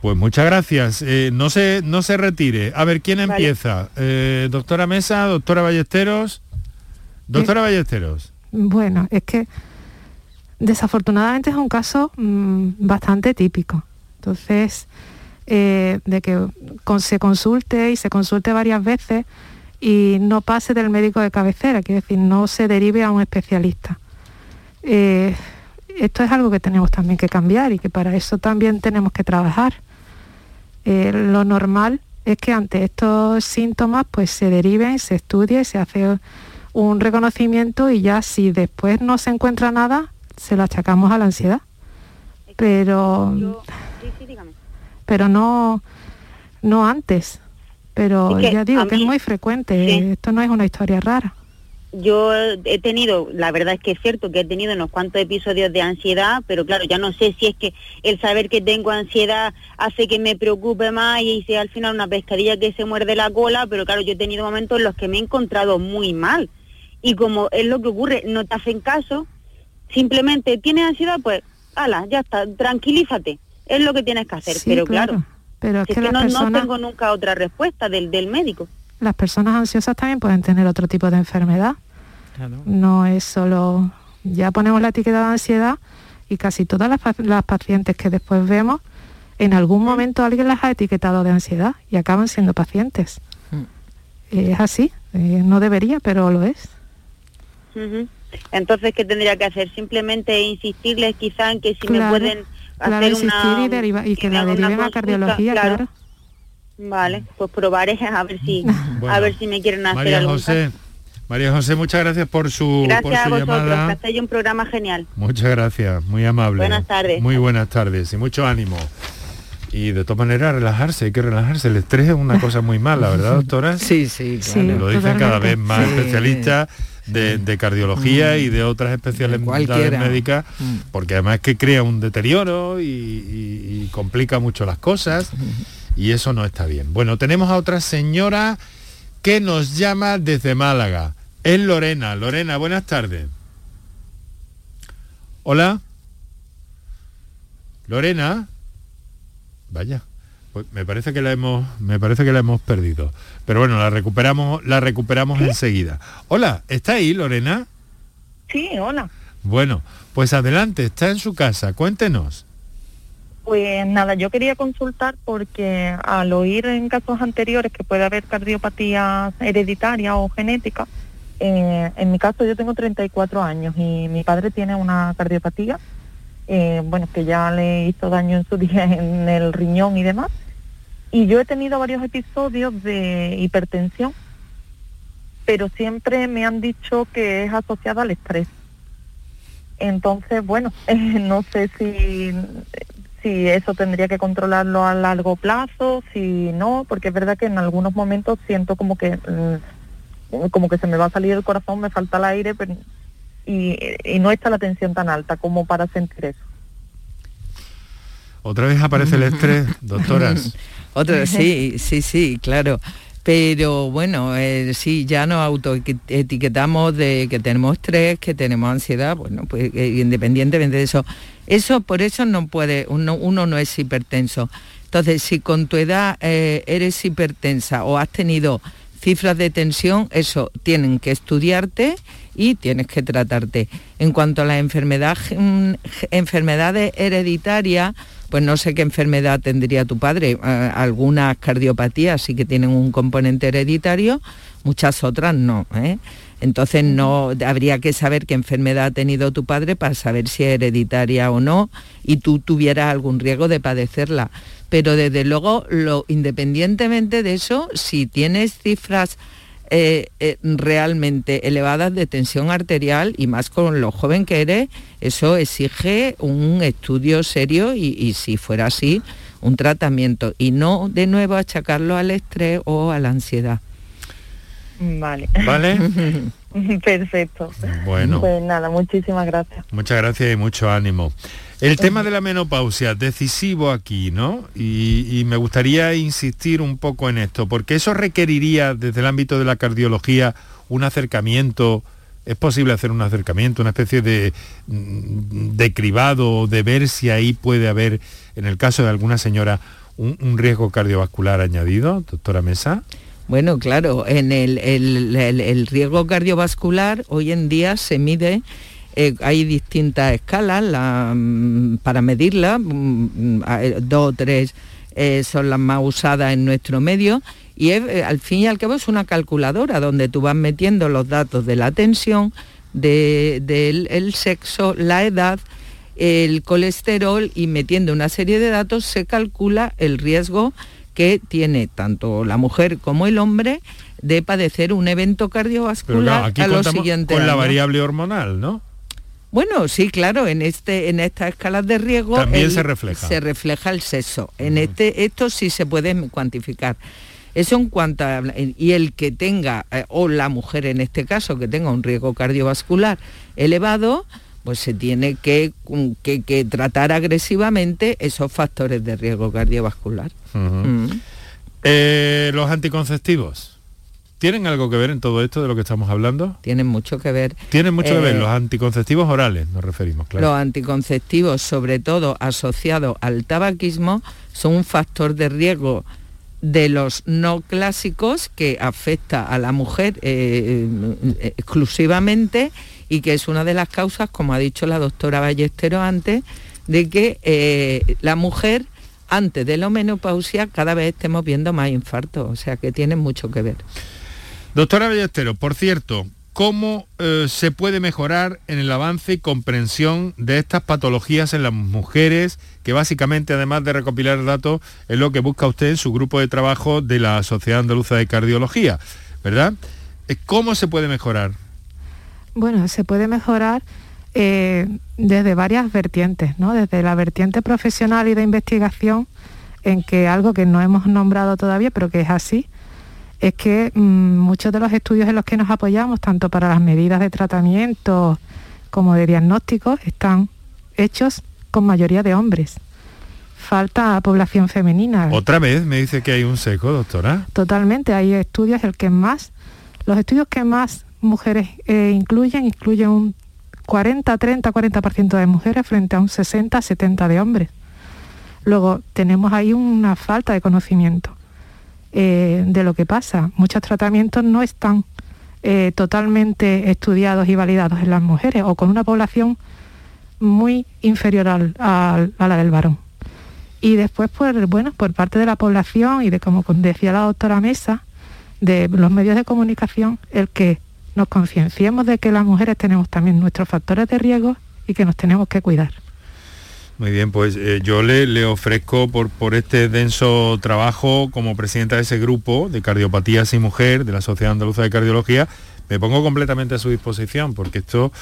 A: Pues muchas gracias. Eh, no, se, no se retire. A ver, ¿quién empieza? Eh, doctora Mesa, doctora Ballesteros. Doctora Ballesteros.
F: Bueno, es que desafortunadamente es un caso mm, bastante típico. Entonces, eh, de que se consulte y se consulte varias veces y no pase del médico de cabecera, quiere decir, no se derive a un especialista. Eh, esto es algo que tenemos también que cambiar y que para eso también tenemos que trabajar. Eh, lo normal es que ante estos síntomas pues se deriven, se estudie, se hace un reconocimiento y ya si después no se encuentra nada, se lo achacamos a la ansiedad. Pero, pero no, no antes pero ya digo que es muy frecuente, esto no es una historia rara.
J: yo he tenido, la verdad es que es cierto que he tenido unos cuantos episodios de ansiedad, pero claro, ya no sé si es que el saber que tengo ansiedad hace que me preocupe más y sea al final una pescadilla que se muerde la cola, pero claro, yo he tenido momentos en los que me he encontrado muy mal. Y como es lo que ocurre, no te hacen caso, simplemente tienes ansiedad, pues, ala, ya está, tranquilízate, es lo que tienes que hacer. pero claro,
F: pero es que,
J: no, no tengo nunca otra respuesta del, del médico
F: las personas ansiosas también pueden tener otro tipo de enfermedad. No es solo, ya ponemos la etiqueta de ansiedad y casi todas las, pacientes que después vemos, en algún momento alguien las ha etiquetado de ansiedad y acaban siendo pacientes. Mm. Es así, eh, no debería, pero lo es.
J: Entonces, ¿qué tendría que hacer? Simplemente insistirles quizá en que si me pueden hacer una...
F: Y, que la deriven a cardiología, claro.
J: Vale, pues probaré a ver si a ver si me quieren hacer
A: María José, María José, muchas gracias por su,
J: gracias
A: por
J: a vosotros, que hacéis un programa genial.
A: Muchas gracias, muy amable.
J: Buenas tardes.
A: Muy buenas tardes y mucho ánimo. Y de todas maneras relajarse, hay que relajarse. El estrés es una cosa muy mala, ¿verdad, doctora?
E: Sí, sí,
A: claro. Lo dicen cada vez más especialistas de, cardiología y de otras especialidades médicas, mm. porque además es que crea un deterioro y complica mucho las cosas y eso no está bien. Bueno, tenemos a otra señora que nos llama desde Málaga. Es Lorena. Lorena, buenas tardes. Hola. Lorena. Vaya. Pues me parece que la hemos me parece que la hemos perdido. Pero bueno, la recuperamos la recuperamos enseguida. Hola, ¿está ahí Lorena?
K: Sí, hola.
A: Bueno, pues adelante, está en su casa. Cuéntenos.
K: Pues nada, yo quería consultar porque al oír en casos anteriores que puede haber cardiopatía hereditaria o genética, eh, en mi caso yo tengo 34 años y mi padre tiene una cardiopatía, eh, bueno, que ya le hizo daño en su día en el riñón y demás. Y yo he tenido varios episodios de hipertensión, pero siempre me han dicho que es asociada al estrés. Entonces, bueno, no sé si si eso tendría que controlarlo a largo plazo, si no, porque es verdad que en algunos momentos siento como que mm, como que se me va a salir el corazón, me falta el aire y, no está la tensión tan alta como para sentir eso.
A: Otra vez aparece el estrés, doctoras.
E: Otra, sí, sí, sí, claro. Pero bueno, eh, sí, ya nos autoetiquetamos de que tenemos estrés, que tenemos ansiedad, bueno, pues eh, independientemente de eso. Eso, por eso no puede, uno, uno no es hipertenso. Entonces, si con tu edad eh, eres hipertensa o has tenido cifras de tensión, eso tienen que estudiarte y tienes que tratarte. En cuanto a las enfermedad, mm, enfermedades hereditarias, pues no sé qué enfermedad tendría tu padre. Eh, algunas cardiopatías sí que tienen un componente hereditario, muchas otras no. ¿eh? Entonces no habría que saber qué enfermedad ha tenido tu padre para saber si es hereditaria o no y tú tuvieras algún riesgo de padecerla. Pero desde luego, lo, independientemente de eso, si tienes cifras eh, eh, realmente elevadas de tensión arterial y más con lo joven que eres, eso exige un estudio serio y, si fuera así, un tratamiento y no de nuevo achacarlo al estrés o a la ansiedad.
K: Vale.
A: ¿Vale?
K: Perfecto.
A: Bueno.
K: Pues nada, muchísimas gracias.
A: Muchas gracias y mucho ánimo. El tema de la menopausia, decisivo aquí, ¿no? Y, me gustaría insistir un poco en esto, porque eso requeriría desde el ámbito de la cardiología un acercamiento, es posible hacer un acercamiento, una especie de, mm, de cribado, de ver si ahí puede haber, en el caso de alguna señora, un, riesgo cardiovascular añadido, doctora Mesa.
E: Bueno, claro, en el riesgo cardiovascular hoy en día se mide eh, hay distintas escalas mm, para medirla, mm, mm, eh, dos o tres eh, son las más usadas en nuestro medio y al fin y al cabo es una calculadora donde tú vas metiendo los datos de la tensión, del sexo, la edad, el colesterol y metiendo una serie de datos se calcula el riesgo que tiene tanto la mujer como el hombre de padecer un evento cardiovascular a los siguientes
A: con la variable hormonal, ¿no?
E: Bueno, sí, claro, en este, en estas escalas de riesgo
A: también se refleja.
E: Se refleja el sexo. En este, esto sí se puede cuantificar. Eso en cuanto a... Y el que tenga, eh, o la mujer en este caso, que tenga un riesgo cardiovascular elevado, pues se tiene que, que, tratar agresivamente esos factores de riesgo cardiovascular.
A: Mm. Eh, los anticonceptivos. ¿Tienen algo que ver en todo esto de lo que estamos hablando?
E: Tienen mucho que ver.
A: Tienen mucho que ver, eh, los anticonceptivos orales nos referimos, claro.
E: Los anticonceptivos, sobre todo asociados al tabaquismo, son un factor de riesgo de los no clásicos que afecta a la mujer eh, exclusivamente y que es una de las causas, como ha dicho la doctora Ballestero antes, de que eh, la mujer antes de la menopausia cada vez estemos viendo más infartos, o sea que tiene mucho que ver.
A: Doctora Ballestero, por cierto, cómo eh, se puede mejorar en el avance y comprensión de estas patologías en las mujeres, que básicamente, además de recopilar datos, es lo que busca usted en su grupo de trabajo de la Sociedad Andaluza de Cardiología, ¿verdad? Eh, ¿Cómo se puede mejorar?
F: Bueno, se puede mejorar eh, desde varias vertientes, ¿no? Desde la vertiente profesional y de investigación, en que algo que no hemos nombrado todavía, pero que es así, es que mm, muchos de los estudios en los que nos apoyamos, tanto para las medidas de tratamiento como de diagnóstico, están hechos con mayoría de hombres. Falta población femenina.
A: Otra vez me dice que hay un seco, doctora.
F: Totalmente, hay estudios el que más, los estudios que más mujeres eh, incluyen, incluyen un 40, 30, 40% de mujeres frente a un 60, 70 de hombres. Luego tenemos ahí una falta de conocimiento. Eh, de lo que pasa. Muchos tratamientos no están eh, totalmente estudiados y validados en las mujeres o con una población muy inferior a la del varón. Y después, pues, bueno, por parte de la población y de, como decía la doctora Mesa, de los medios de comunicación, el que nos concienciemos de que las mujeres tenemos también nuestros factores de riesgo y que nos tenemos que cuidar.
A: Muy bien, pues eh, yo le, ofrezco por, por, este denso trabajo como presidenta de ese grupo de cardiopatías y mujer de la Sociedad Andaluza de Cardiología, me pongo completamente a su disposición porque esto,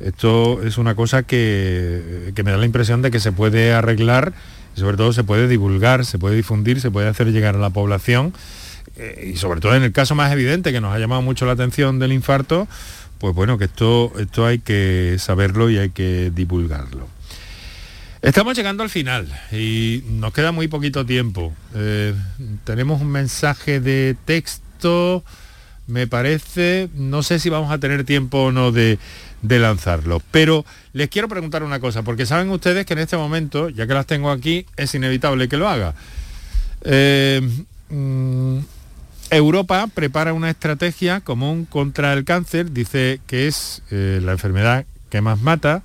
A: esto es una cosa que, me da la impresión de que se puede arreglar y sobre todo se puede divulgar, se puede difundir, se puede hacer llegar a la población eh, y sobre todo en el caso más evidente que nos ha llamado mucho la atención del infarto, pues bueno, que esto, esto hay que saberlo y hay que divulgarlo. Estamos llegando al final y nos queda muy poquito tiempo. Eh, tenemos un mensaje de texto, me parece, no sé si vamos a tener tiempo o no de, lanzarlo, pero les quiero preguntar una cosa, porque saben ustedes que en este momento, ya que las tengo aquí, es inevitable que lo haga. Eh, mm, Europa prepara una estrategia común contra el cáncer, dice que es eh, la enfermedad que más mata,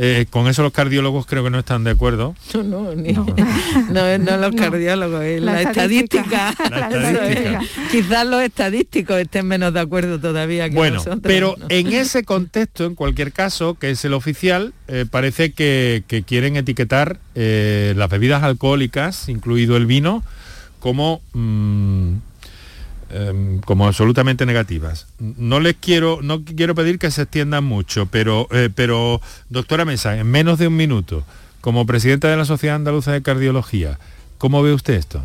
A: eh, con eso los cardiólogos creo que no están de acuerdo.
E: No, no, no. los cardiólogos, es la, estadística. Quizás los estadísticos estén menos de acuerdo todavía que
A: bueno, Pero en ese contexto, en cualquier caso, que es el oficial, eh, parece que, quieren etiquetar eh, las bebidas alcohólicas, incluido el vino, como mm, Em, como absolutamente negativas. No les quiero, no quiero pedir que se extiendan mucho, pero, eh, pero doctora Mesa, en menos de un minuto, como presidenta de la Sociedad Andaluza de Cardiología, ¿cómo ve usted esto?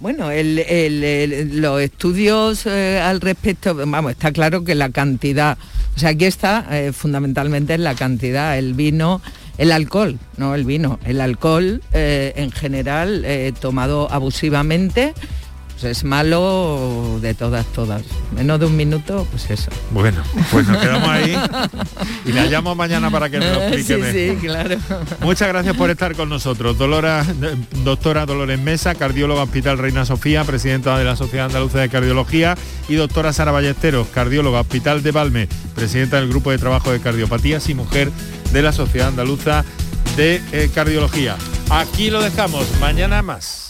E: Bueno, los estudios eh, al respecto, vamos, está claro que la cantidad, o sea, aquí está eh, fundamentalmente en la cantidad, el vino, el alcohol, no el vino, el alcohol en general tomado abusivamente pues es malo de todas, todas. Menos de un minuto, pues eso.
A: Bueno, pues nos quedamos ahí y la llamo mañana para que nos lo explique.
E: Sí, sí, claro.
A: Muchas gracias por estar con nosotros. Dolora, doctora Dolores Mesa, cardióloga Hospital Reina Sofía, presidenta de la Sociedad Andaluza de Cardiología, y doctora Sara Ballesteros, cardióloga Hospital de Valme, presidenta del Grupo de Trabajo de Cardiopatías y Mujer de la Sociedad Andaluza de eh, Cardiología. Aquí lo dejamos, mañana más.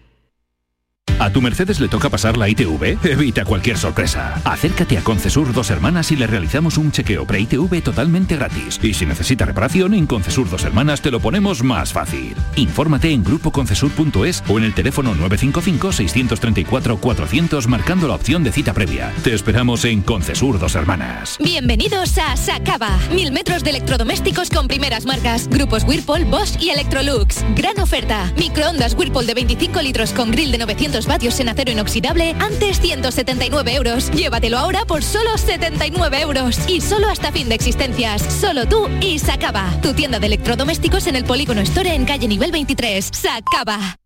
L: ¿A tu Mercedes le toca pasar la ITV? Evita cualquier sorpresa. Acércate a Concesur Dos Hermanas y le realizamos un chequeo pre-ITV totalmente gratis. Y si necesita reparación, en Concesur Dos Hermanas te lo ponemos más fácil. Infórmate en grupoconcesur.es o en el teléfono 955-634-400 marcando la opción de cita previa. Te esperamos en Concesur Dos Hermanas.
M: Bienvenidos a Sacaba. Mil metros de electrodomésticos con primeras marcas. Grupos Whirlpool, Bosch y Electrolux. Gran oferta. Microondas Whirlpool de 25 litros con grill de 900 vatios en acero inoxidable, antes 179 euros. Llévatelo ahora por solo 79 euros. Y solo hasta fin de existencias. Solo tú y Sacaba. Tu tienda de electrodomésticos en el Polígono Store en calle nivel 23. Sacaba.